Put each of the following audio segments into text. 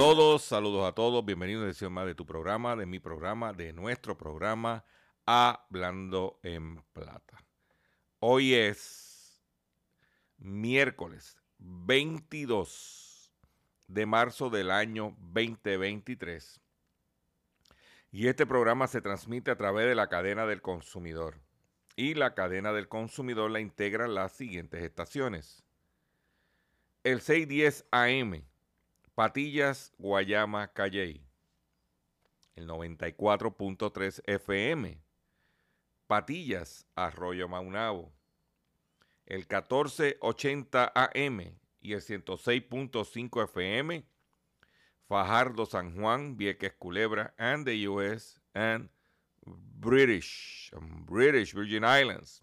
Todos, saludos a todos. Bienvenidos a una más de tu programa, de mi programa, de nuestro programa Hablando en Plata. Hoy es miércoles 22 de marzo del año 2023. Y este programa se transmite a través de la cadena del consumidor. Y la cadena del consumidor la integran las siguientes estaciones. El 610 AM, Patillas, Guayama, Calley. El 94.3 FM. Patillas, Arroyo Maunabo. El 1480 AM y el 106.5 FM. Fajardo, San Juan, Vieques, Culebra, and the US and British, British Virgin Islands.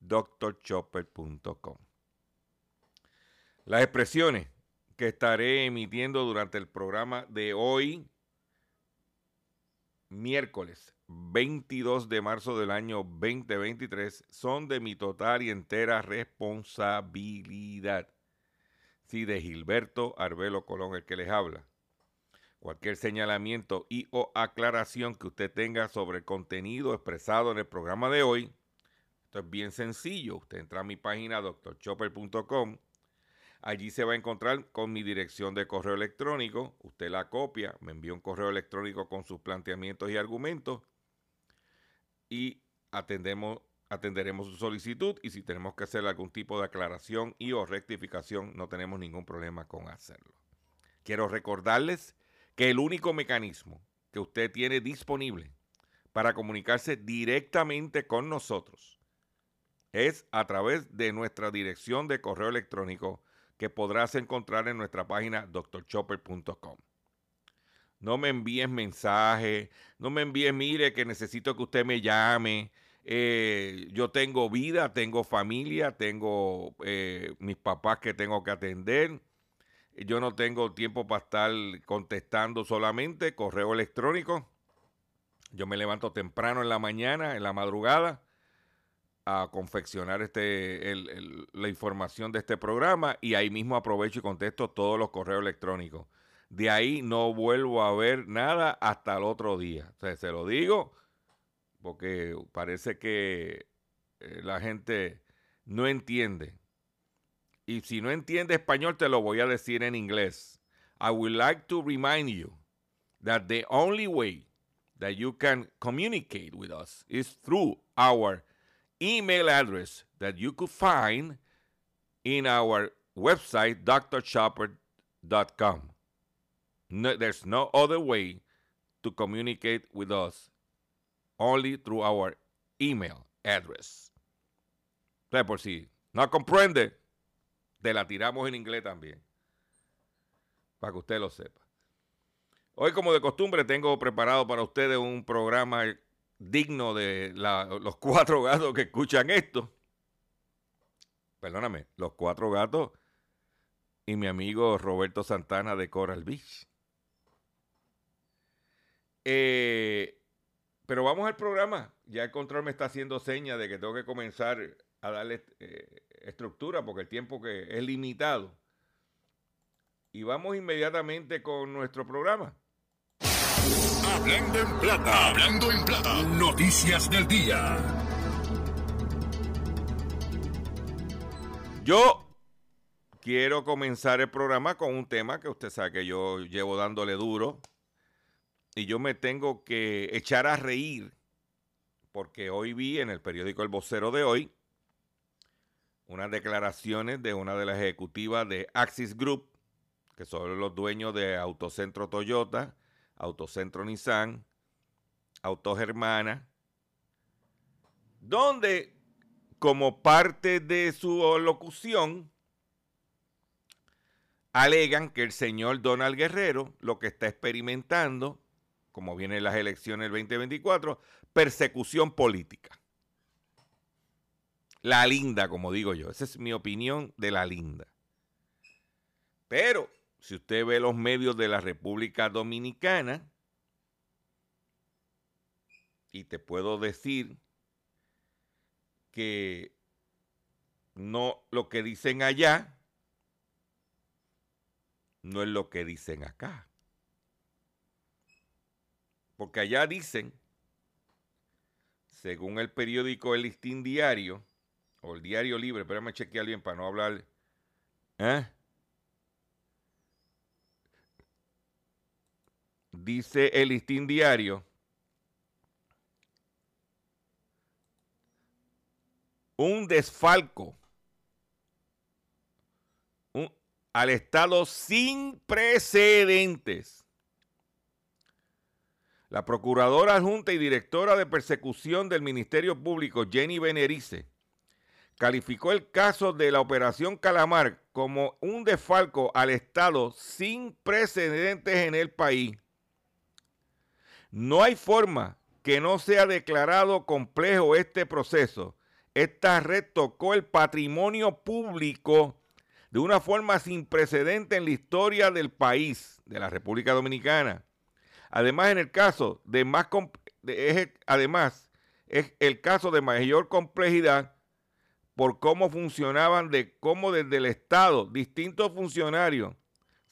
drchopper.com. Las expresiones que estaré emitiendo durante el programa de hoy, miércoles 22 de marzo del año 2023, son de mi total y entera responsabilidad. Sí, de Gilberto Arbelo Colón, el que les habla. Cualquier señalamiento y o aclaración que usted tenga sobre el contenido expresado en el programa de hoy, esto es bien sencillo. Usted entra a mi página drchopper.com. Allí se va a encontrar con mi dirección de correo electrónico. Usted la copia, me envía un correo electrónico con sus planteamientos y argumentos y atendemos, atenderemos su solicitud y si tenemos que hacer algún tipo de aclaración y o rectificación, no tenemos ningún problema con hacerlo. Quiero recordarles que el único mecanismo que usted tiene disponible para comunicarse directamente con nosotros es a través de nuestra dirección de correo electrónico que podrás encontrar en nuestra página drchopper.com. No me envíes mensajes, no me envíes, mire, que necesito que usted me llame. eh, yo tengo vida, tengo familia, tengo eh, mis papás que tengo que atender. Yo no tengo tiempo para estar contestando solamente correo electrónico. Yo me levanto temprano en la mañana, en la madrugada, a confeccionar este, la información de este programa y ahí mismo aprovecho y contesto todos los correos electrónicos. De ahí no vuelvo a ver nada hasta el otro día. O se lo digo porque parece que eh, la gente no entiende. Y si no entiende español, te lo voy a decir en inglés. I would like to remind you that the only way that you can communicate with us is through our email address that you could find in our website, drchopper.com. There's no other way to communicate with us only through our email address. Entonces, por si no comprende, te la tiramos en inglés también. Para que usted lo sepa. Hoy, como de costumbre, tengo preparado para ustedes un programa digno de los cuatro gatos que escuchan esto. Perdóname, los cuatro gatos y mi amigo Roberto Santana de Coral Beach. Eh, pero vamos al programa. Ya el control me está haciendo señas de que tengo que comenzar a darle eh, estructura porque el tiempo que es limitado. Y vamos inmediatamente con nuestro programa. Hablando en plata, hablando en plata, noticias del día. Yo quiero comenzar el programa con un tema que usted sabe que yo llevo dándole duro y yo me tengo que echar a reír porque hoy vi en el periódico El Vocero de hoy unas declaraciones de una de las ejecutivas de Axis Group, que son los dueños de Autocentro Toyota, Autocentro Nissan, Autogermana, donde como parte de su locución alegan que el señor Donald Guerrero lo que está experimentando, como vienen las elecciones del 2024, persecución política. La linda, como digo yo. Esa es mi opinión de la linda. Pero, si usted ve los medios de la República Dominicana, y te puedo decir que no lo que dicen allá no es lo que dicen acá. Porque allá dicen, según el periódico El Listín Diario, o el Diario Libre, pero me chequear bien para no hablar. ¿eh? Dice el Listín Diario. Un desfalco al Estado sin precedentes. La procuradora adjunta y directora de persecución del Ministerio Público, Jenny Benerice, calificó el caso de la Operación Calamar como un desfalco al Estado sin precedentes en el país. No hay forma que no sea declarado complejo este proceso. Esta red tocó el patrimonio público de una forma sin precedente en la historia del país, de la República Dominicana. Además, en el caso de más, además, es el caso de mayor complejidad por cómo funcionaban, de cómo desde el Estado distintos funcionarios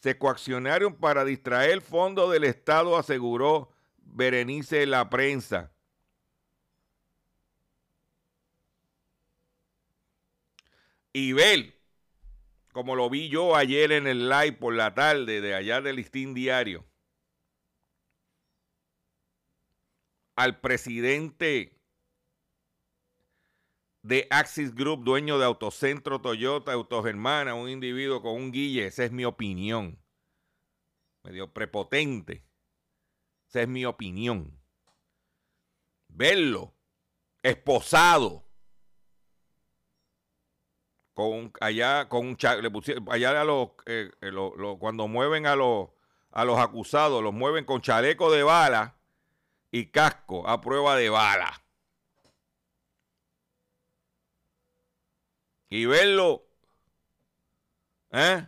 se coaccionaron para distraer fondos del Estado, aseguró Berenice la prensa. Y Bel, como lo vi yo ayer en el live por la tarde de allá del Listín Diario, al presidente de Axis Group, dueño de Autocentro Toyota, Autogermana, un individuo con un guille, esa es mi opinión. Medio prepotente. Esa es mi opinión. Verlo esposado con allá con un allá a los, eh, eh, cuando mueven a los a los acusados los mueven con chaleco de bala y casco a prueba de bala y verlo ¿eh?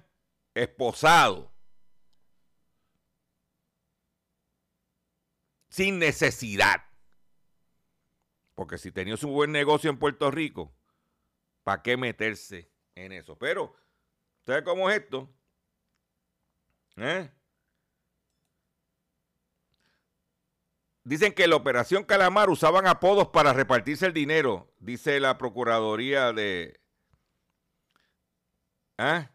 esposado sin necesidad porque si tenía un buen negocio en Puerto Rico ¿Para qué meterse en eso? Pero, ¿sabes cómo es esto? ¿Eh? Dicen que la operación Calamar usaban apodos para repartirse el dinero, dice la Procuraduría de... ¿Ah?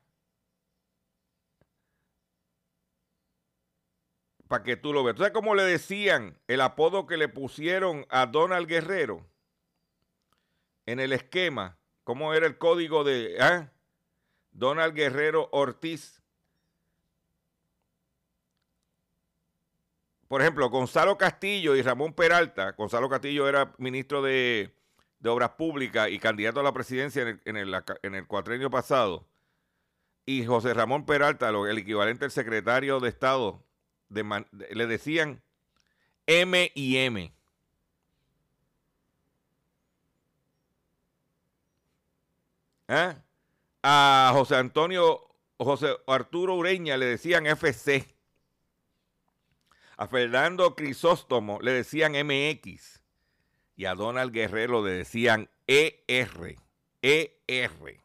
Para que tú lo veas. ¿Tú sabes cómo le decían el apodo que le pusieron a Donald Guerrero en el esquema? ¿Cómo era el código de ah? Donald Guerrero Ortiz? por ejemplo, Gonzalo Castillo y Ramón Peralta, Gonzalo Castillo era ministro de, Obras Públicas y candidato a la presidencia en el cuatrenio pasado, y José Ramón Peralta, el equivalente al secretario de Estado, le decían M y M. ¿Ah? A José Antonio, José Arturo Ureña le decían FC. A Fernando Crisóstomo le decían MX. Y a Donald Guerrero le decían ER. ER.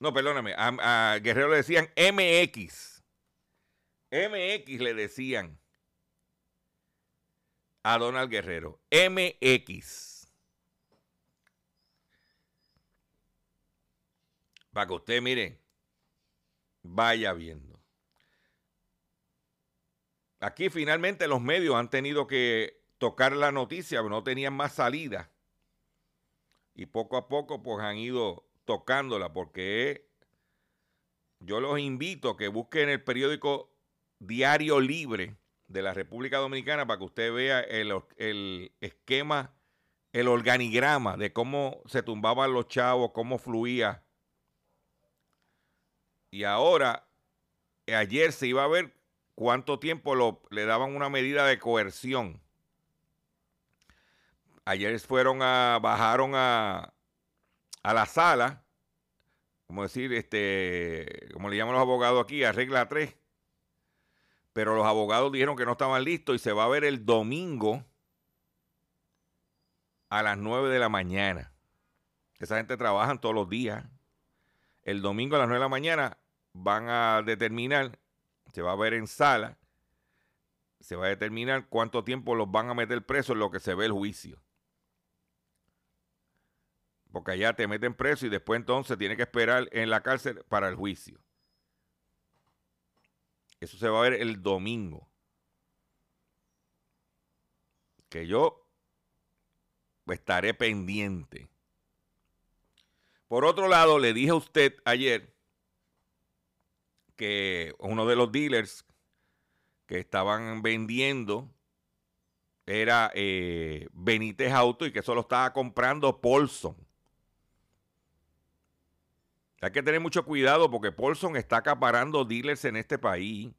No, perdóname. A, Guerrero le decían MX. MX le decían a Donald Guerrero. MX. Para que usted mire, vaya viendo. Aquí finalmente los medios han tenido que tocar la noticia, no tenían más salida. Y poco a poco pues han ido tocándola porque yo los invito a que busquen el periódico Diario Libre de la República Dominicana para que usted vea el, el esquema, el organigrama de cómo se tumbaban los chavos, cómo fluía. Y ahora, ayer se iba a ver cuánto tiempo lo, le daban una medida de coerción. Ayer fueron a, bajaron a, a la sala, como decir, este, como le llaman los abogados aquí, a regla 3. Pero los abogados dijeron que no estaban listos y se va a ver el domingo a las 9 de la mañana. Esa gente trabaja todos los días. El domingo a las 9 de la mañana van a determinar, se va a ver en sala, se va a determinar cuánto tiempo los van a meter presos en lo que se ve el juicio. Porque allá te meten preso y después entonces tiene que esperar en la cárcel para el juicio. Eso se va a ver el domingo. Que yo estaré pendiente. Por otro lado, le dije a usted ayer que uno de los dealers que estaban vendiendo era eh, Benítez Auto y que solo estaba comprando Paulson. Hay que tener mucho cuidado porque Paulson está acaparando dealers en este país.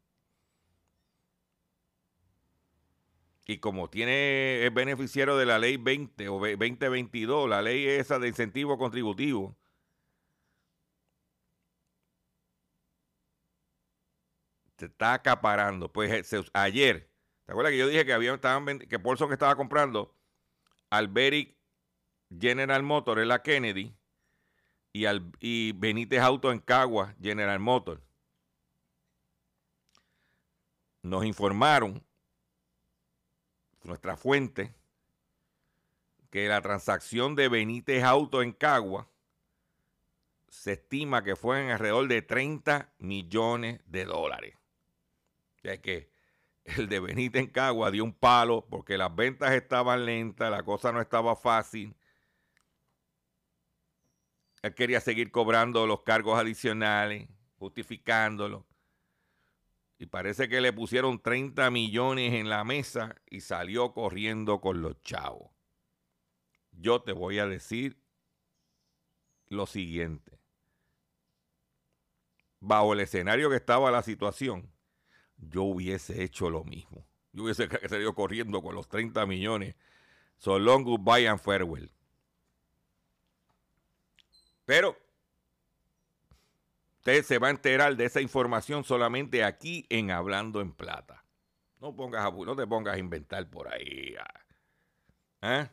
Y como tiene es beneficiario de la ley 20 o 2022, la ley esa de incentivo contributivo, se está acaparando. Pues eh, ayer, ¿te acuerdas que yo dije que había estaban, que Paulson estaba comprando Alberic General Motor en la Kennedy? Y, al, y Benítez Auto en Cagua, General Motors. Nos informaron, nuestra fuente, que la transacción de Benítez Auto en Cagua se estima que fue en alrededor de 30 millones de dólares. Sea que el de Benítez en Cagua dio un palo porque las ventas estaban lentas, la cosa no estaba fácil él quería seguir cobrando los cargos adicionales, justificándolo. Y parece que le pusieron 30 millones en la mesa y salió corriendo con los chavos. Yo te voy a decir lo siguiente. Bajo el escenario que estaba la situación, yo hubiese hecho lo mismo. Yo hubiese salido corriendo con los 30 millones. So long goodbye and farewell. Pero usted se va a enterar de esa información solamente aquí en Hablando en Plata. No, pongas, no te pongas a inventar por ahí. ¿Eh?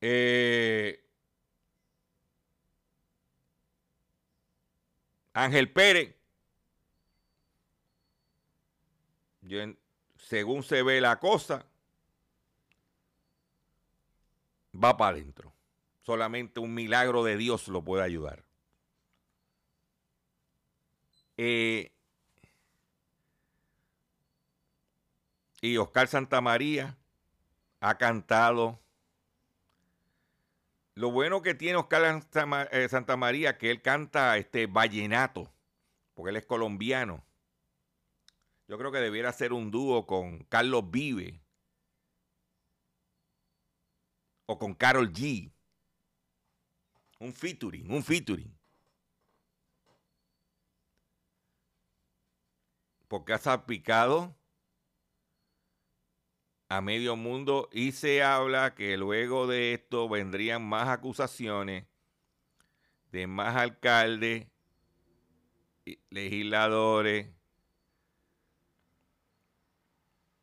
Eh, Ángel Pérez, según se ve la cosa, va para adentro. Solamente un milagro de Dios lo puede ayudar. Eh, y Oscar Santamaría ha cantado Lo bueno que tiene Oscar eh, Santa María, que él canta este vallenato, porque él es colombiano. Yo creo que debiera ser un dúo con Carlos Vive o con Carol G. Un featuring, un featuring. Porque ha salpicado a medio mundo y se habla que luego de esto vendrían más acusaciones de más alcaldes, legisladores,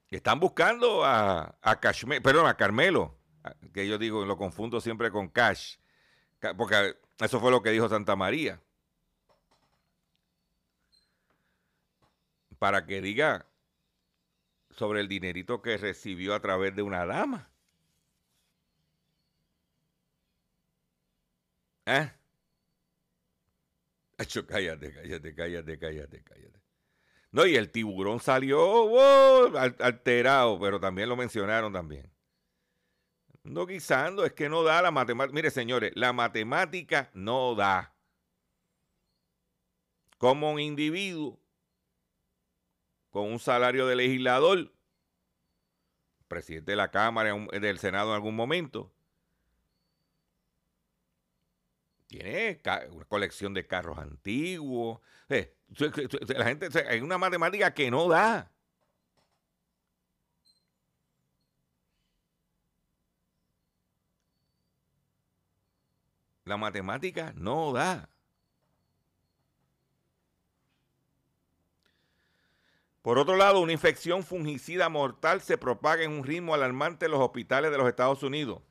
están buscando a, a perdón, a Carmelo, que yo digo, lo confundo siempre con Cash, porque eso fue lo que dijo Santa María. Para que diga sobre el dinerito que recibió a través de una dama. ¿Eh? cállate, cállate, cállate, cállate, cállate. No, y el tiburón salió alterado, pero también lo mencionaron también. No guisando, es que no da la matemática. Mire, señores, la matemática no da. Como un individuo con un salario de legislador, presidente de la Cámara, del Senado en algún momento, tiene una colección de carros antiguos. Eh, la gente, hay una matemática que no da. La matemática no da. Por otro lado, una infección fungicida mortal se propaga en un ritmo alarmante en los hospitales de los Estados Unidos.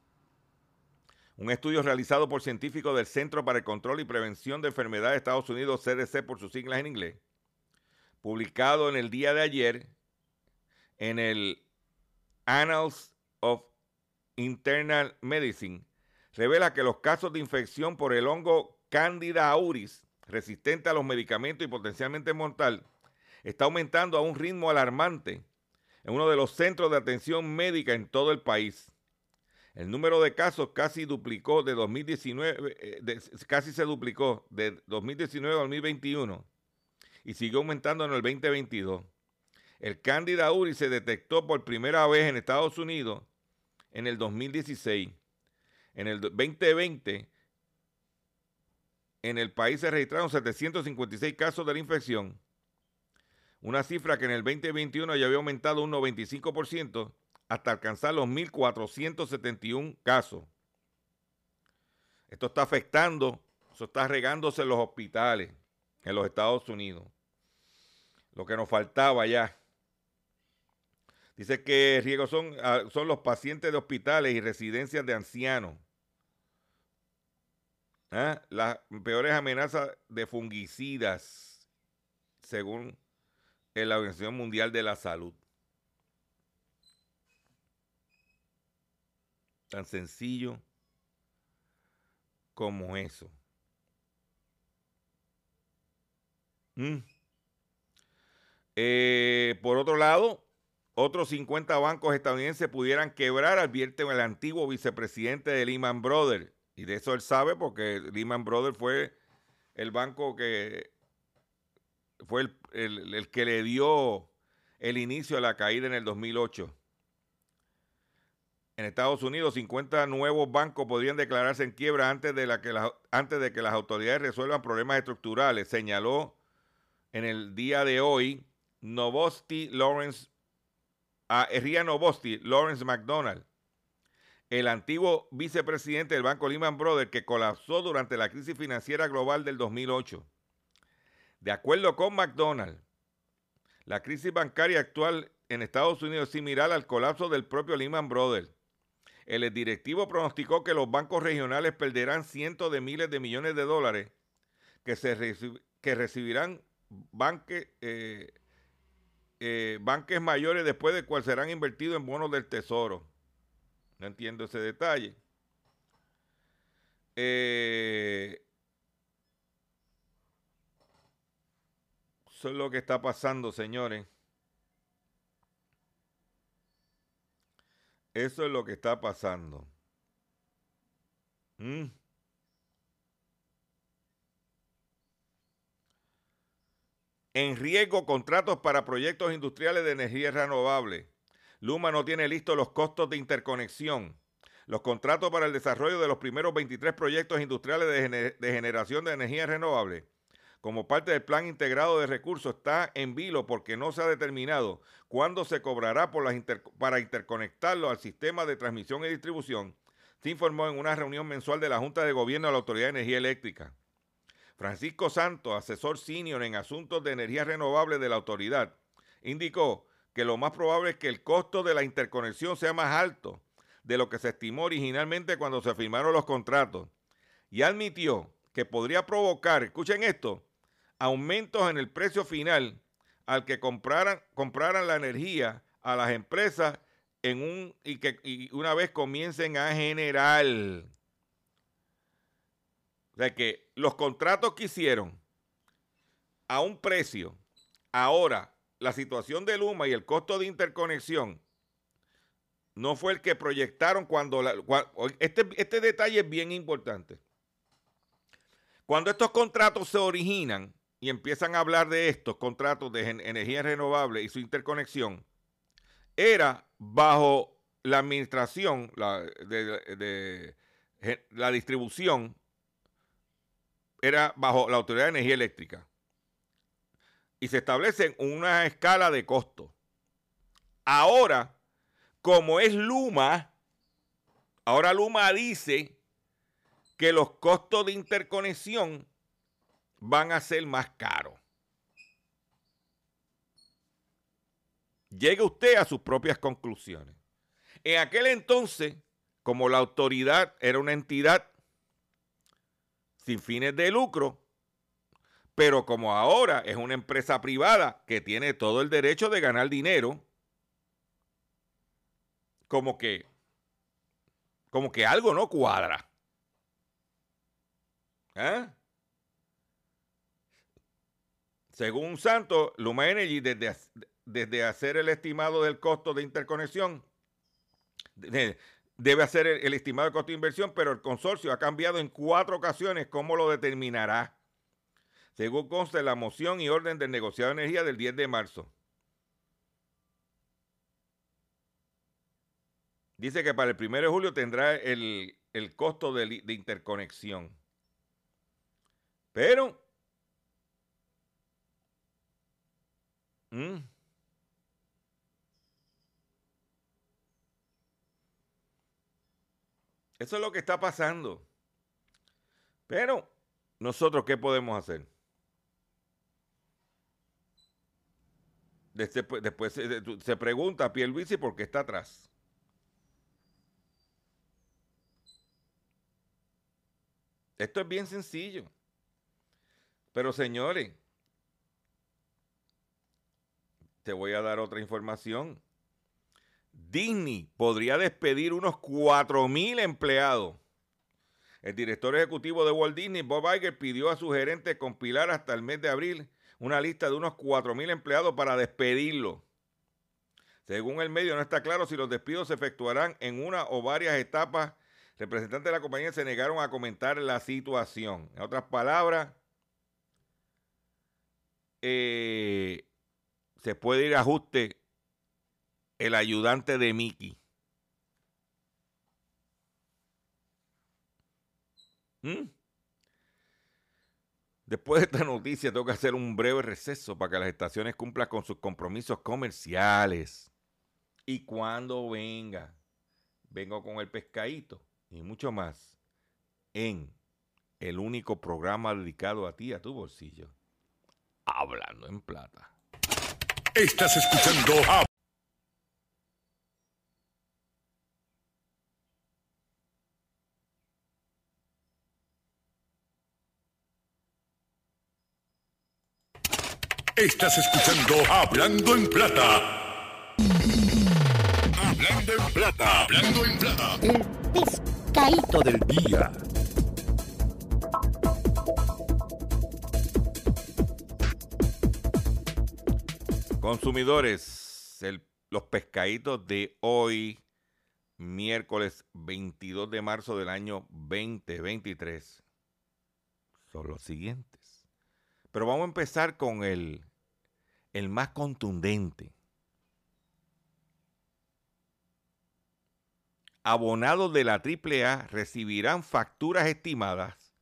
Un estudio realizado por científicos del Centro para el Control y Prevención de Enfermedades de Estados Unidos, CDC por sus siglas en inglés, publicado en el día de ayer en el Annals of Internal Medicine, revela que los casos de infección por el hongo Candida auris, resistente a los medicamentos y potencialmente mortal, está aumentando a un ritmo alarmante en uno de los centros de atención médica en todo el país. El número de casos casi duplicó de 2019, eh, casi se duplicó de 2019 a 2021 y siguió aumentando en el 2022. El Candida auris se detectó por primera vez en Estados Unidos en el 2016. En el 2020, en el país se registraron 756 casos de la infección una cifra que en el 2021 ya había aumentado un 95% hasta alcanzar los 1.471 casos. Esto está afectando, eso está regándose en los hospitales en los Estados Unidos. Lo que nos faltaba ya. Dice que riesgos son, ah, son los pacientes de hospitales y residencias de ancianos. ¿Ah? Las peores amenazas de fungicidas, según la Organización Mundial de la Salud. Tan sencillo como eso. Mm. Eh, por otro lado, otros 50 bancos estadounidenses pudieran quebrar, advierte el antiguo vicepresidente de Lehman Brothers. Y de eso él sabe porque Lehman Brothers fue el banco que fue el, que le dio el inicio a la caída en el 2008. En Estados Unidos, 50 nuevos bancos podrían declararse en quiebra antes de, la que antes de que las autoridades resuelvan problemas estructurales, señaló en el día de hoy Novosti Lawrence, a Ria Novosti Lawrence McDonald, el antiguo vicepresidente del banco Lehman Brothers que colapsó durante la crisis financiera global del 2008. De acuerdo con McDonald's, la crisis bancaria actual en Estados Unidos es similar al colapso del propio Lehman Brothers. El directivo pronosticó que los bancos regionales perderán cientos de miles de millones de dólares que, se que recibirán eh, eh, banques mayores después de cual serán invertidos en bonos del tesoro. No entiendo ese detalle. Eh, Eso es lo que está pasando, señores. Eso es lo que está pasando. Mm. En riesgo contratos para proyectos industriales de energía renovable. Luma no tiene listos los costos de interconexión. Los contratos para el desarrollo de los primeros 23 proyectos industriales de, gener de generación de energía renovable como parte del plan integrado de recursos está en vilo porque no se ha determinado cuándo se cobrará por las para interconectarlo al sistema de transmisión y distribución, se informó en una reunión mensual de la Junta de Gobierno de la Autoridad de Energía Eléctrica. Francisco Santos, asesor senior en asuntos de energía renovable de la autoridad, indicó que lo más probable es que el costo de la interconexión sea más alto de lo que se estimó originalmente cuando se firmaron los contratos y admitió que podría provocar, escuchen esto, aumentos en el precio final al que compraran, compraran la energía a las empresas en un y que y una vez comiencen a generar. O sea que los contratos que hicieron a un precio, ahora la situación de Luma y el costo de interconexión no fue el que proyectaron cuando, este, este detalle es bien importante. Cuando estos contratos se originan, y empiezan a hablar de estos contratos de energía renovable y su interconexión, era bajo la administración, la, de, la distribución, era bajo la Autoridad de Energía Eléctrica. Y se establece una escala de costo. Ahora, como es Luma, ahora Luma dice que los costos de interconexión van a ser más caros. Llegue usted a sus propias conclusiones. En aquel entonces, como la autoridad era una entidad sin fines de lucro, pero como ahora es una empresa privada que tiene todo el derecho de ganar dinero, como que como que algo no cuadra. ¿Eh? Según Santos, Luma Energy, desde, desde hacer el estimado del costo de interconexión, debe hacer el, estimado del costo de inversión, pero el consorcio ha cambiado en cuatro ocasiones cómo lo determinará, según consta la moción y orden del negociado de energía del 10 de marzo. Dice que para el 1 de julio tendrá el, costo de, de interconexión. Pero Mm. Eso es lo que está pasando. Pero, ¿nosotros qué podemos hacer? Después, se, se, pregunta a Pierluisi por qué está atrás. Esto es bien sencillo. Pero señores, te voy a dar otra información. Disney podría despedir unos 4.000 empleados. El director ejecutivo de Walt Disney, Bob Iger, pidió a su gerente compilar hasta el mes de abril una lista de unos 4.000 empleados para despedirlo. Según el medio, no está claro si los despidos se efectuarán en una o varias etapas. Representantes de la compañía se negaron a comentar la situación. En otras palabras, eh, se puede ir a ajuste el ayudante de Mickey. ¿Mm? Después de esta noticia, tengo que hacer un breve receso para que las estaciones cumplan con sus compromisos comerciales. Y cuando venga, vengo con el pescadito y mucho más en el único programa dedicado a ti, a tu bolsillo. Hablando en plata. Estás escuchando Estás escuchando Hablando en Plata. Hablando en Plata. Hablando en Plata. El pescadito del día. Consumidores, los pescaditos de hoy miércoles 22 de marzo del año 2023 son los siguientes. Pero vamos a empezar con el, el más contundente. Abonados de la AAA recibirán facturas estimadas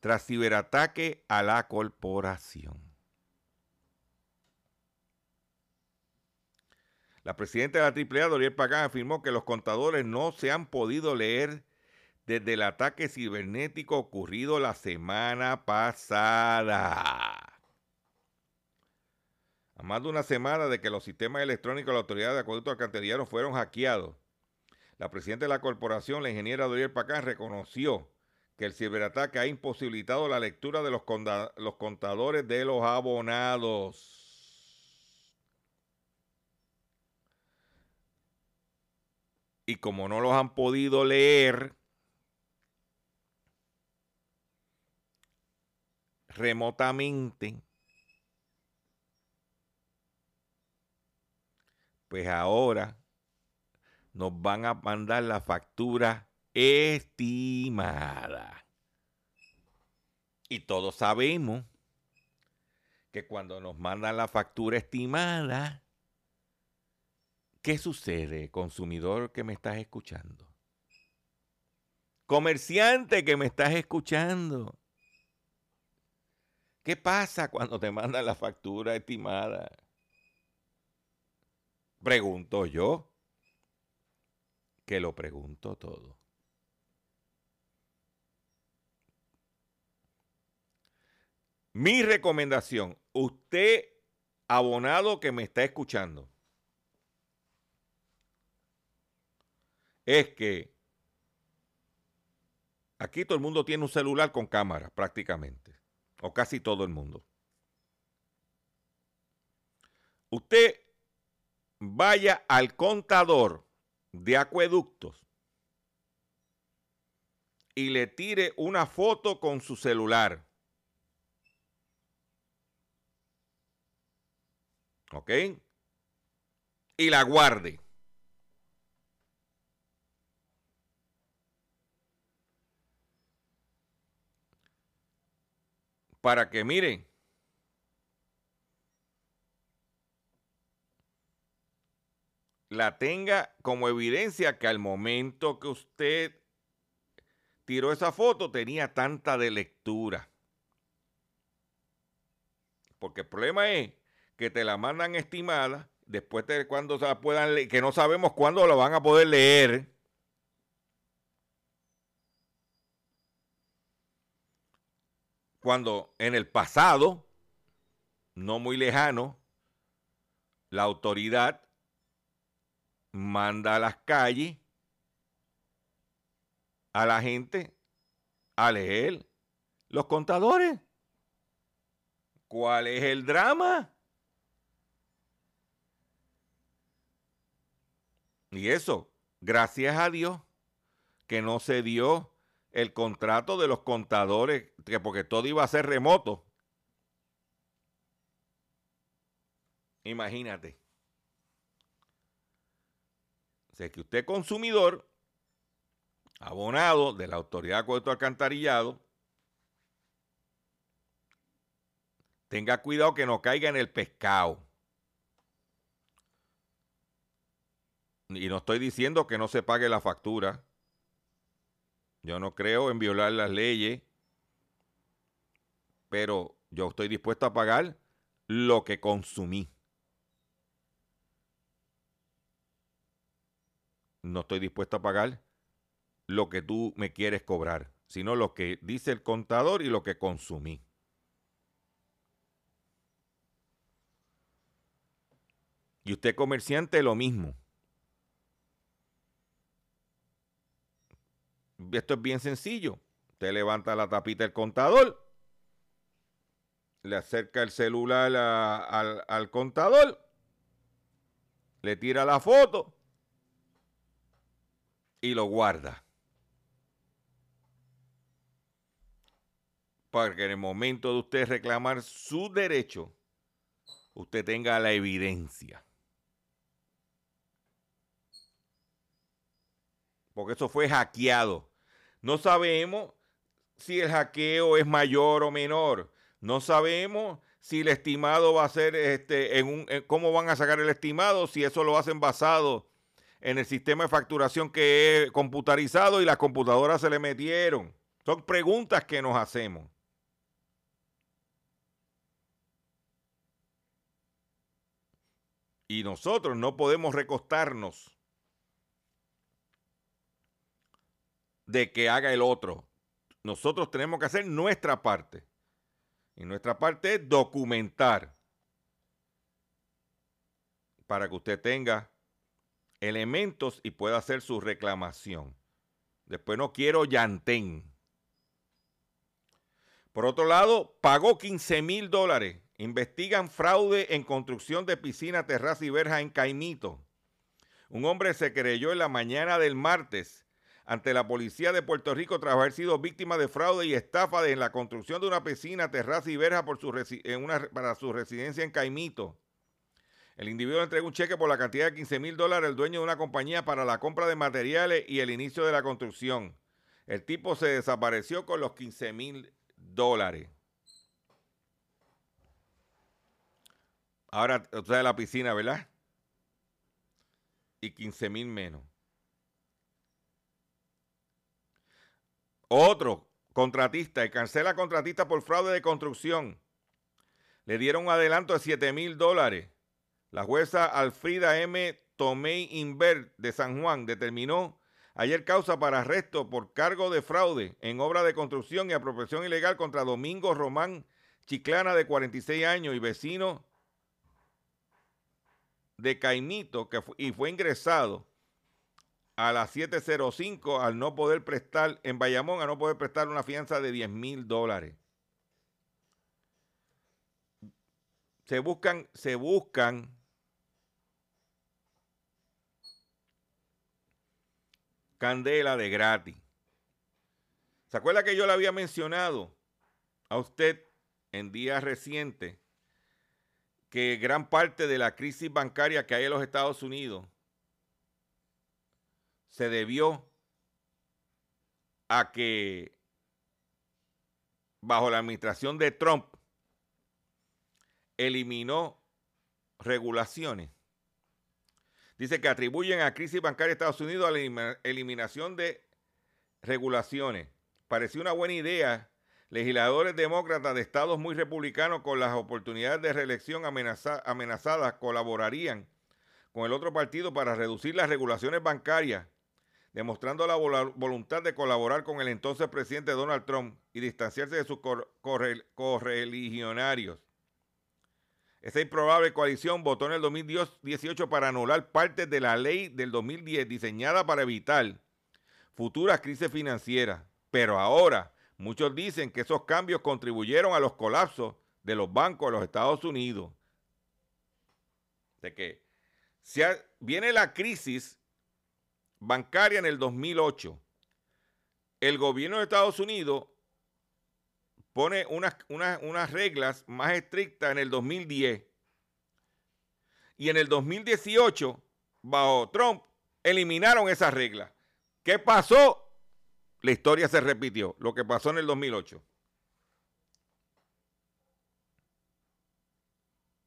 tras ciberataque a la corporación. La presidenta de la AAA, Doriel Pagán, afirmó que los contadores no se han podido leer desde el ataque cibernético ocurrido la semana pasada. A más de una semana de que los sistemas electrónicos de la Autoridad de Acueducto Alcantarillado fueron hackeados, la presidenta de la corporación, la ingeniera Doriel Pacán, reconoció que el ciberataque ha imposibilitado la lectura de los, los contadores de los abonados. y como no los han podido leer remotamente, pues ahora nos van a mandar la factura estimada. Y todos sabemos que cuando nos mandan la factura estimada, ¿Qué sucede, consumidor que me estás escuchando? Comerciante que me estás escuchando. ¿Qué pasa cuando te mandan la factura estimada? Pregunto yo, que lo pregunto todo. Mi recomendación, usted abonado que me está escuchando, es que aquí todo el mundo tiene un celular con cámara prácticamente, o casi todo el mundo. Usted vaya al contador de acueductos y le tire una foto con su celular. ¿Ok? Y la guarde. Para que miren, la tenga como evidencia que al momento que usted tiró esa foto tenía tanta de lectura. Porque el problema es que te la mandan estimada, después de cuando se la puedan leer, que no sabemos cuándo la van a poder leer. Cuando en el pasado, no muy lejano, la autoridad manda a las calles a la gente a leer los contadores. ¿Cuál es el drama? Y eso, gracias a Dios, que no se dio el contrato de los contadores, que porque todo iba a ser remoto. Imagínate. O sea, que usted consumidor, abonado de la Autoridad de Alcantarillado, tenga cuidado que no caiga en el pescado. Y no estoy diciendo que no se pague la factura. Yo no creo en violar las leyes, pero yo estoy dispuesto a pagar lo que consumí. No estoy dispuesto a pagar lo que tú me quieres cobrar, sino lo que dice el contador y lo que consumí. Y usted comerciante lo mismo. Esto es bien sencillo. Usted levanta la tapita del contador, le acerca el celular al, al contador, le tira la foto y lo guarda. Para que en el momento de usted reclamar su derecho, usted tenga la evidencia. Porque eso fue hackeado. No sabemos si el hackeo es mayor o menor. No sabemos si el estimado va a ser, este, en un, cómo van a sacar el estimado, si eso lo hacen basado en el sistema de facturación que es computarizado y las computadoras se le metieron. Son preguntas que nos hacemos. Y nosotros no podemos recostarnos de que haga el otro. Nosotros tenemos que hacer nuestra parte. Y nuestra parte es documentar para que usted tenga elementos y pueda hacer su reclamación. Después no quiero llantén. Por otro lado, pagó 15 mil dólares. Investigan fraude en construcción de piscina, terraza y verja en Caimito. Un hombre se creyó en la mañana del martes ante la policía de Puerto Rico tras haber sido víctima de fraude y estafa en la construcción de una piscina, terraza y verja para su residencia en Caimito. El individuo entregó un cheque por la cantidad de 15 mil dólares al dueño de una compañía para la compra de materiales y el inicio de la construcción. El tipo se desapareció con los 15 mil dólares. Ahora, usted de la piscina, ¿verdad? Y 15 mil menos. Otro contratista, y cancela contratista por fraude de construcción. Le dieron un adelanto de 7 mil dólares. La jueza Alfrida M. Tomei Inver de San Juan determinó ayer causa para arresto por cargo de fraude en obra de construcción y apropiación ilegal contra Domingo Román Chiclana de 46 años y vecino de Caimito que y fue ingresado a las 705 al no poder prestar en Bayamón, a no poder prestar una fianza de 10 mil dólares. Se buscan, se buscan candela de gratis. ¿Se acuerda que yo le había mencionado a usted en días recientes que gran parte de la crisis bancaria que hay en los Estados Unidos se debió a que bajo la administración de Trump eliminó regulaciones Dice que atribuyen a crisis bancaria de Estados Unidos a la eliminación de regulaciones. Pareció una buena idea. Legisladores demócratas de estados muy republicanos con las oportunidades de reelección amenazadas colaborarían con el otro partido para reducir las regulaciones bancarias, demostrando la voluntad de colaborar con el entonces presidente Donald Trump y distanciarse de sus correligionarios. Esa improbable coalición votó en el 2018 para anular parte de la ley del 2010 diseñada para evitar futuras crisis financieras. Pero ahora muchos dicen que esos cambios contribuyeron a los colapsos de los bancos de los Estados Unidos. De que viene la crisis bancaria en el 2008. El gobierno de Estados Unidos pone unas, unas, reglas más estrictas en el 2010. Y en el 2018, bajo Trump, eliminaron esas reglas. ¿Qué pasó? La historia se repitió, lo que pasó en el 2008.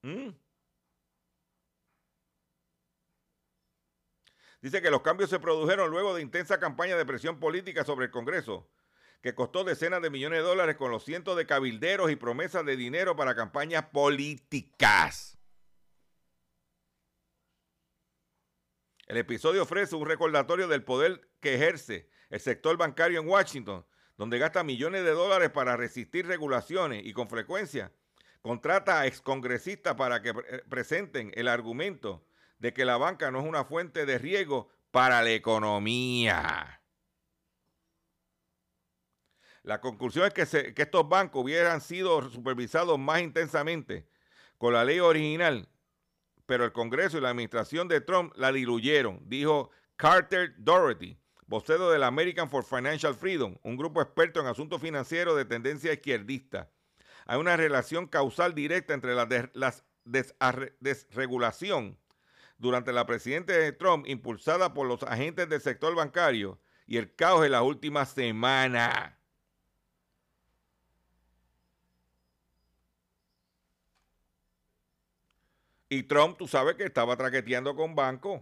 ¿Mm? Dice que los cambios se produjeron luego de intensa campaña de presión política sobre el Congreso que costó decenas de millones de dólares con los cientos de cabilderos y promesas de dinero para campañas políticas. El episodio ofrece un recordatorio del poder que ejerce el sector bancario en Washington, donde gasta millones de dólares para resistir regulaciones y con frecuencia contrata a excongresistas para que presenten el argumento de que la banca no es una fuente de riesgo para la economía. La conclusión es que, estos bancos hubieran sido supervisados más intensamente con la ley original, pero el Congreso y la administración de Trump la diluyeron, dijo Carter Doherty, vocero de la American for Financial Freedom, un grupo experto en asuntos financieros de tendencia izquierdista. Hay una relación causal directa entre la, desregulación durante la presidencia de Trump, impulsada por los agentes del sector bancario, y el caos en las últimas semanas. Y Trump, tú sabes que estaba traqueteando con bancos.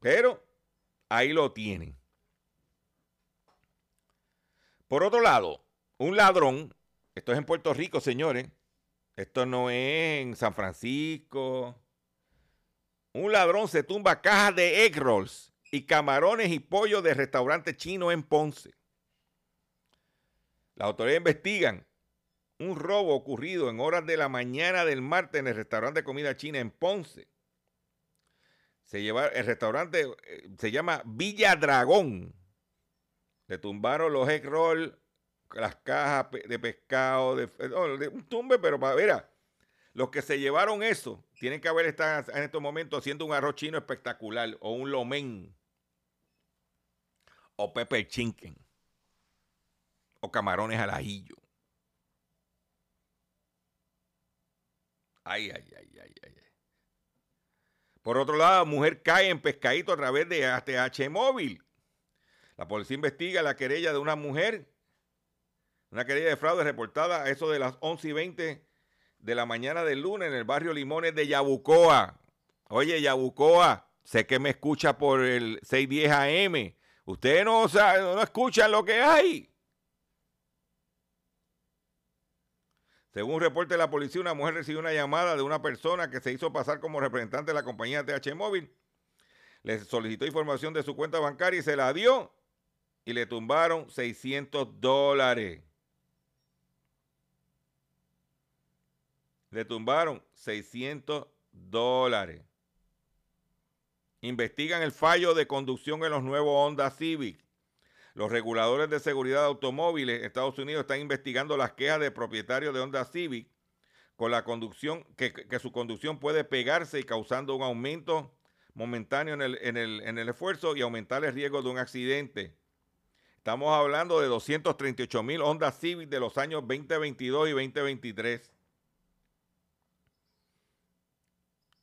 Pero ahí lo tienen. Por otro lado, un ladrón, esto es en Puerto Rico, señores, esto no es en San Francisco. Un ladrón se tumba cajas de egg rolls y camarones y pollo de restaurante chino en Ponce. Las autoridades investigan un robo ocurrido en horas de la mañana del martes en el restaurante de comida china en Ponce. Se lleva, el restaurante eh, se llama Villa Dragón. Le tumbaron los egg rolls, las cajas de pescado, de, un tumbe, pero para ver, los que se llevaron eso tienen que haber estado en estos momentos haciendo un arroz chino espectacular o un lomen o pepper chinken o camarones al ajillo. Ay, ay, ay, ay, ay. Por otro lado, mujer cae en pescadito a través de ATH móvil. La policía investiga la querella de una mujer, una querella de fraude reportada a eso de las 11 y 20 de la mañana del lunes en el barrio Limones de Yabucoa. Oye, Yabucoa, sé que me escucha por el 610 AM. Ustedes no, no escuchan lo que hay. Según un reporte de la policía, una mujer recibió una llamada de una persona que se hizo pasar como representante de la compañía TH Móvil. Le solicitó información de su cuenta bancaria y se la dio y le tumbaron 600 dólares. Le tumbaron 600 dólares. Investigan el fallo de conducción en los nuevos Honda Civic. Los reguladores de seguridad de automóviles de Estados Unidos están investigando las quejas de propietarios de Honda Civic con la conducción, que, su conducción puede pegarse y causando un aumento momentáneo en el, en, el, en el esfuerzo y aumentar el riesgo de un accidente. Estamos hablando de 238 mil Honda Civic de los años 2022 y 2023.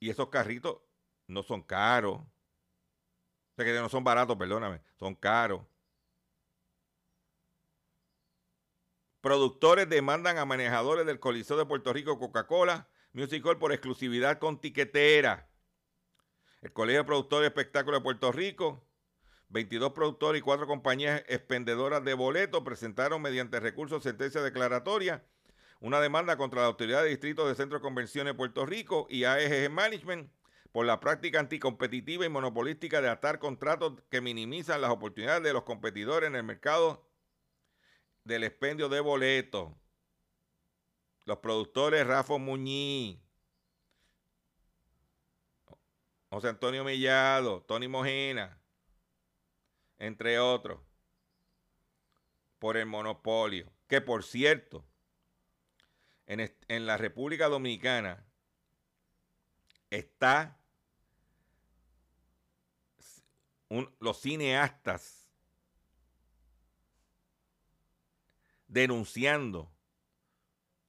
Y esos carritos no son caros. O sea que no son baratos, perdóname, son caros. Productores demandan a manejadores del Coliseo de Puerto Rico Coca-Cola Music Hall por exclusividad con tiquetera. El Colegio de Productores de Espectáculos de Puerto Rico, 22 productores y 4 compañías expendedoras de boletos presentaron mediante recursos sentencia declaratoria una demanda contra la Autoridad de Distrito de Centro de Convenciones de Puerto Rico y AEG Management por la práctica anticompetitiva y monopolística de atar contratos que minimizan las oportunidades de los competidores en el mercado del expendio de boletos. Los productores Rafa Muñiz, José Antonio Mellado, Tony Mojena, entre otros, por el monopolio. Que por cierto, en, la República Dominicana está los cineastas denunciando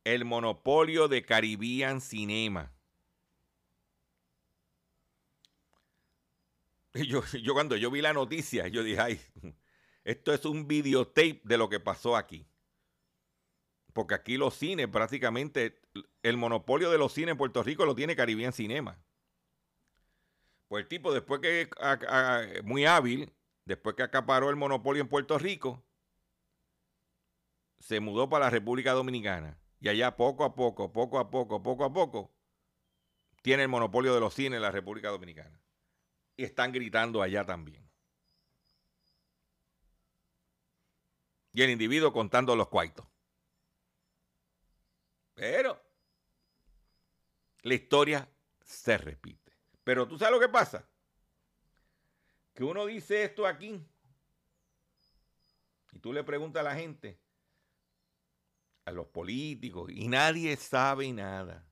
el monopolio de Caribbean Cinema. Yo, yo cuando yo vi la noticia, yo dije, ay, esto es un videotape de lo que pasó aquí. Porque aquí los cines, prácticamente, el monopolio de los cines en Puerto Rico lo tiene Caribbean Cinema. Pues el tipo, después que, muy hábil, después que acaparó el monopolio en Puerto Rico, se mudó para la República Dominicana y allá poco a poco, poco a poco, poco a poco, tiene el monopolio de los cines en la República Dominicana. Y están gritando allá también. Y el individuo contando los cuartos. Pero la historia se repite. Pero tú sabes lo que pasa. Que uno dice esto aquí y tú le preguntas a la gente a los políticos y nadie sabe nada.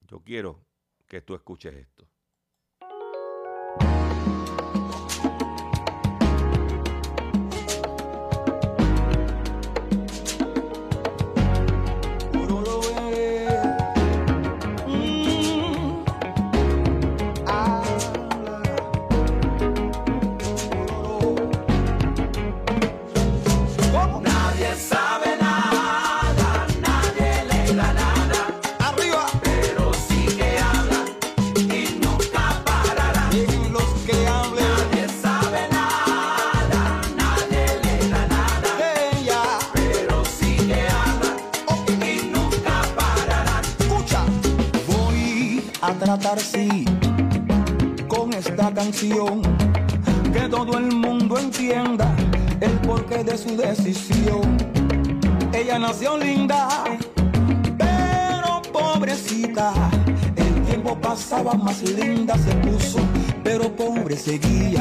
Yo quiero que tú escuches esto. Su decisión. Ella nació linda, pero pobrecita. El tiempo pasaba más linda se puso, pero pobre seguía.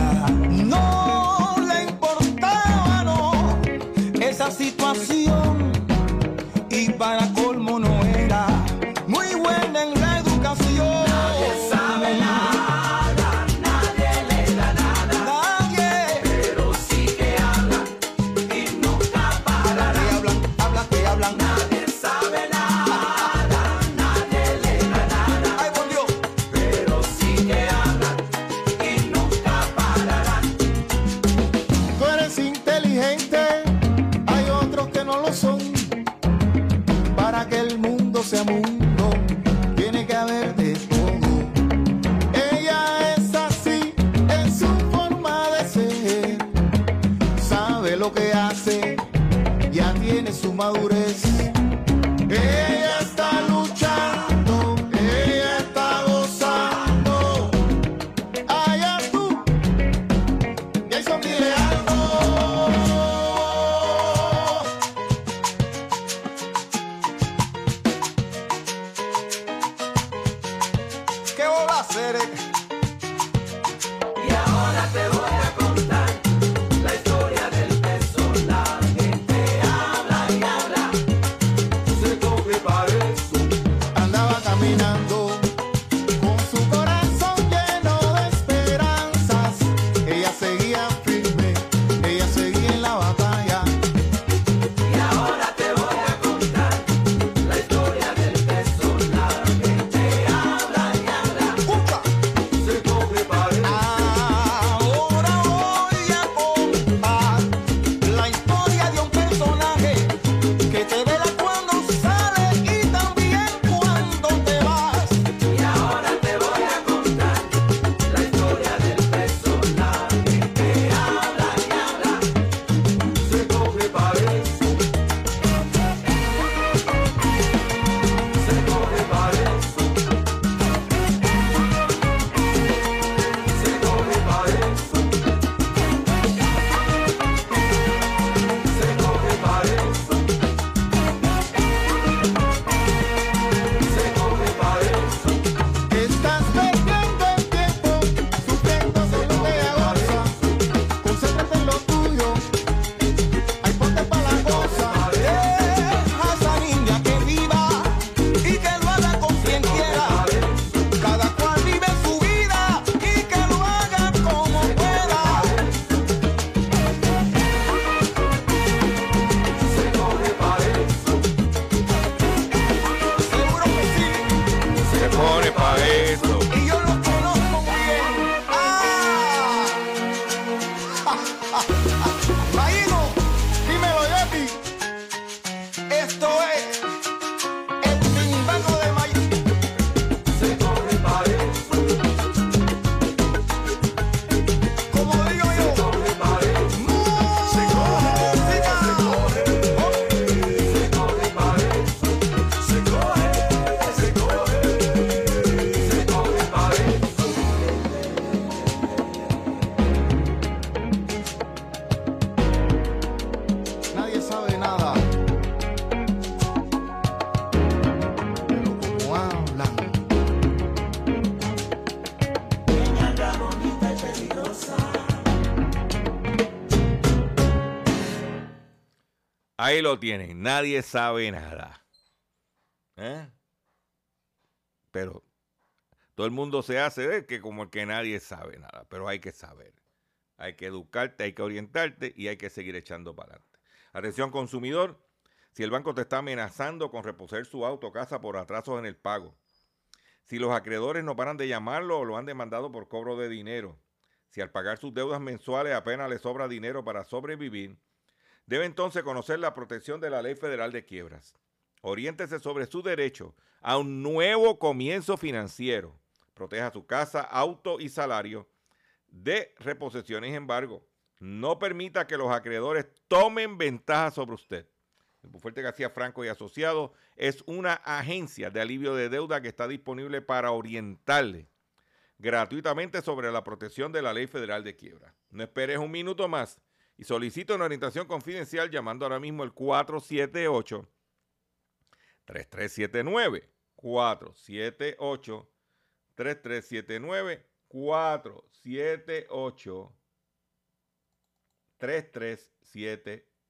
Ahí lo tienen. Nadie sabe nada. ¿Eh? Pero todo el mundo se hace ver que como que nadie sabe nada. Pero hay que saber. Hay que educarte, hay que orientarte y hay que seguir echando para adelante. Atención consumidor. Si el banco te está amenazando con reposer su auto o casa por atrasos en el pago. Si los acreedores no paran de llamarlo o lo han demandado por cobro de dinero. Si al pagar sus deudas mensuales apenas le sobra dinero para sobrevivir. Debe entonces conocer la protección de la Ley Federal de Quiebras. Oriéntese sobre su derecho a un nuevo comienzo financiero. Proteja su casa, auto y salario de reposiciones y embargo. No permita que los acreedores tomen ventaja sobre usted. Fuerte García Franco y Asociados es una agencia de alivio de deuda que está disponible para orientarle gratuitamente sobre la protección de la ley federal de quiebra. No esperes un minuto más y solicita una orientación confidencial llamando ahora mismo el 478 3379 478 3379 478 3379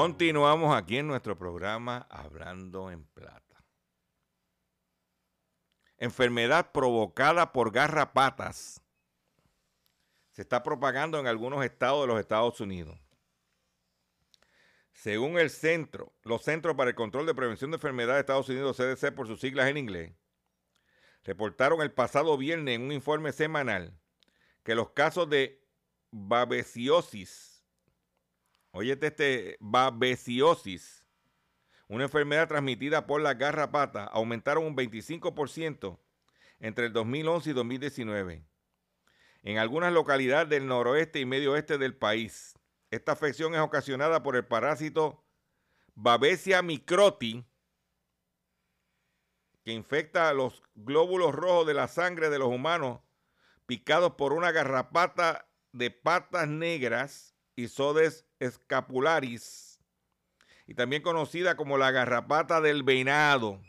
Continuamos aquí en nuestro programa Hablando en Plata. Enfermedad provocada por garrapatas se está propagando en algunos estados de los Estados Unidos. Según el centro, los Centros para el Control de Prevención de Enfermedades de Estados Unidos, CDC por sus siglas en inglés, reportaron el pasado viernes en un informe semanal que los casos de babesiosis, óyete este, babesiosis, una enfermedad transmitida por la garrapata, aumentaron un 25% entre el 2011 y 2019. En algunas localidades del noroeste y medio oeste del país, esta afección es ocasionada por el parásito Babesia microti, que infecta a los glóbulos rojos de la sangre de los humanos picados por una garrapata de patas negras, Isodes scapularis, y también conocida como la garrapata del venado.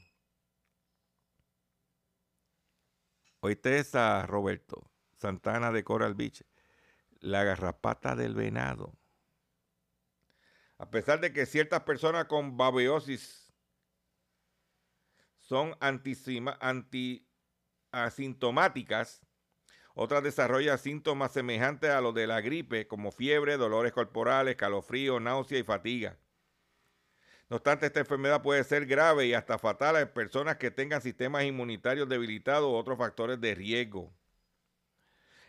Oíste esa, Roberto, Santana de Coral Beach, la garrapata del venado. A pesar de que ciertas personas con babeosis son antiasintomáticas, otras desarrollan síntomas semejantes a los de la gripe, como fiebre, dolores corporales, calofrío, náusea y fatiga. No obstante, esta enfermedad puede ser grave y hasta fatal en personas que tengan sistemas inmunitarios debilitados u otros factores de riesgo.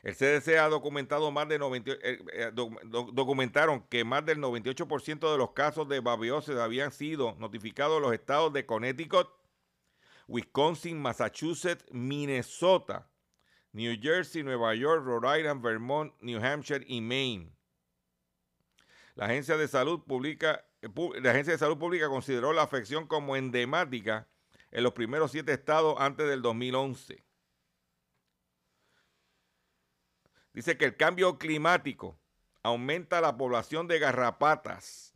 El CDC ha documentado más de 90 eh, eh, doc- doc- documentaron que más del 98% de los casos de babiosis habían sido notificados en los estados de Connecticut, Wisconsin, Massachusetts, Minnesota, New Jersey, Nueva York, Rhode Island, Vermont, New Hampshire y Maine. La Agencia de Salud Pública, eh, la Agencia de Salud Pública consideró la afección como endemática en los primeros siete estados antes del 2011. Dice que el cambio climático aumenta la población de garrapatas.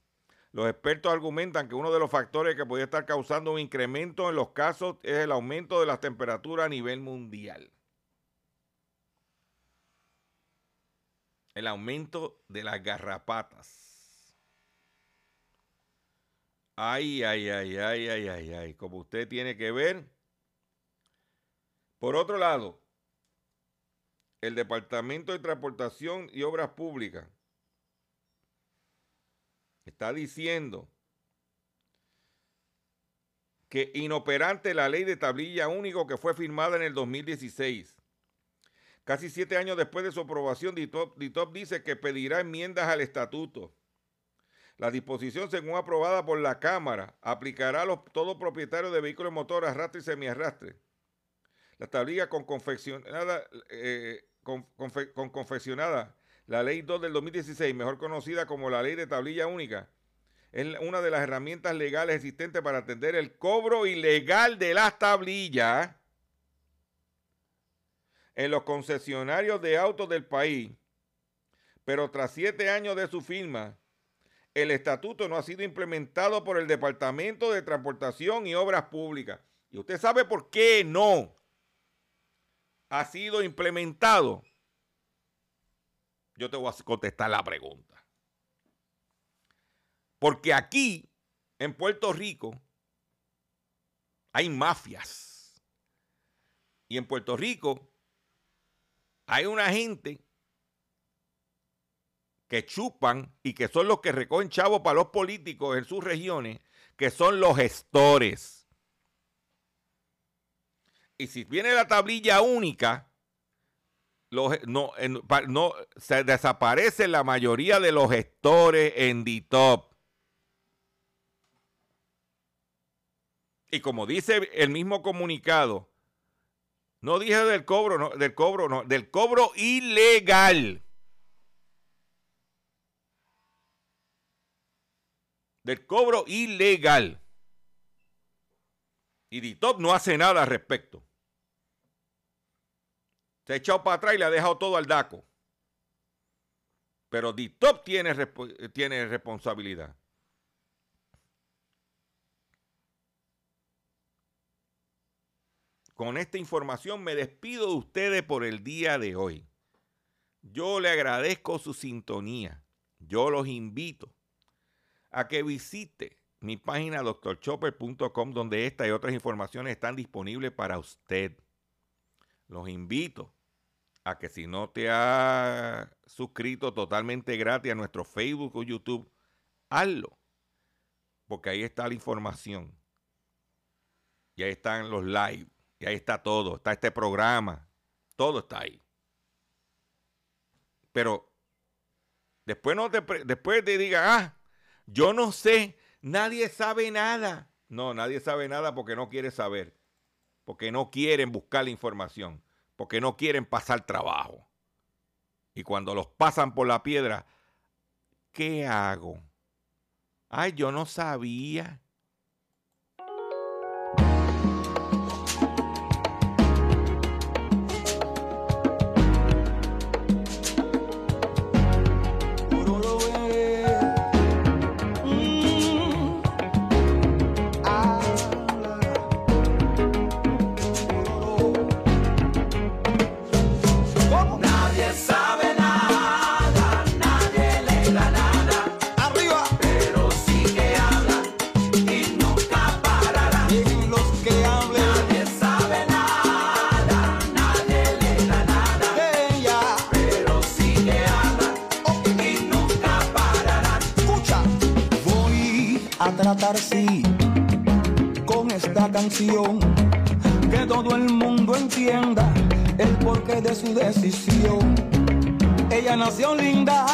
Los expertos argumentan que uno de los factores que podría estar causando un incremento en los casos es el aumento de las temperaturas a nivel mundial. El aumento de las garrapatas. Ay, ay, ay, ay, ay, ay, ay. Como usted tiene que ver. Por otro lado, el Departamento de Transportación y Obras Públicas está diciendo que inoperante la ley de tablilla único que fue firmada en el 2016. Casi siete años después de su aprobación, DITOP, dice que pedirá enmiendas al estatuto. La disposición, según aprobada por la Cámara, aplicará a los, todo propietario de vehículos de motor arrastre y semiarrastre. La tablilla con confeccionada, eh, con confeccionada, la Ley 2 del 2016, mejor conocida como la Ley de Tablilla Única, es una de las herramientas legales existentes para atender el cobro ilegal de las tablillas en los concesionarios de autos del país. Pero tras siete años de su firma, el estatuto no ha sido implementado por el Departamento de Transportación y Obras Públicas. ¿Y usted sabe por qué no ha sido implementado? Yo te voy a contestar la pregunta. Porque aquí, en Puerto Rico, hay mafias. Y en Puerto Rico hay una gente que chupan y que son los que recogen chavos para los políticos en sus regiones, que son los gestores. Y si viene la tablilla única, pa- no, se desaparece la mayoría de los gestores en DITOP. Y como dice el mismo comunicado, no dije del cobro, no, del cobro, no, del cobro ilegal. Del cobro ilegal. Y DITOP no hace nada al respecto. Se ha echado para atrás y le ha dejado todo al DACO. Pero DITOP tiene, tiene responsabilidad. Con esta información me despido de ustedes por el día de hoy. Yo le agradezco su sintonía. Yo los invito a que visite mi página drchopper.com donde esta y otras informaciones están disponibles para usted. Los invito a que si no te has suscrito totalmente gratis a nuestro Facebook o YouTube, hazlo. Porque ahí está la información. Y ahí están los live. Y ahí está todo. Está este programa. Todo está ahí. Pero después no te, después te diga, ah, yo no sé, nadie sabe nada. No, nadie sabe nada porque no quiere saber. Porque no quieren buscar la información. Porque no quieren pasar trabajo. Y cuando los pasan por la piedra, ¿qué hago? Ay, yo no sabía. Con esta canción que todo el mundo entienda el porqué de su decisión. Ella nació linda,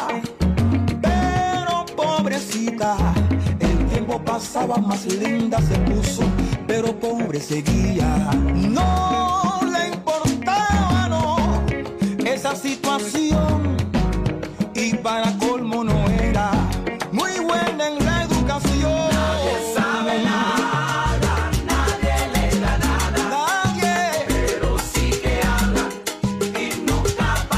pero pobrecita. El tiempo pasaba más linda se puso, pero pobre seguía. No le importaba, no, esa situación. Y para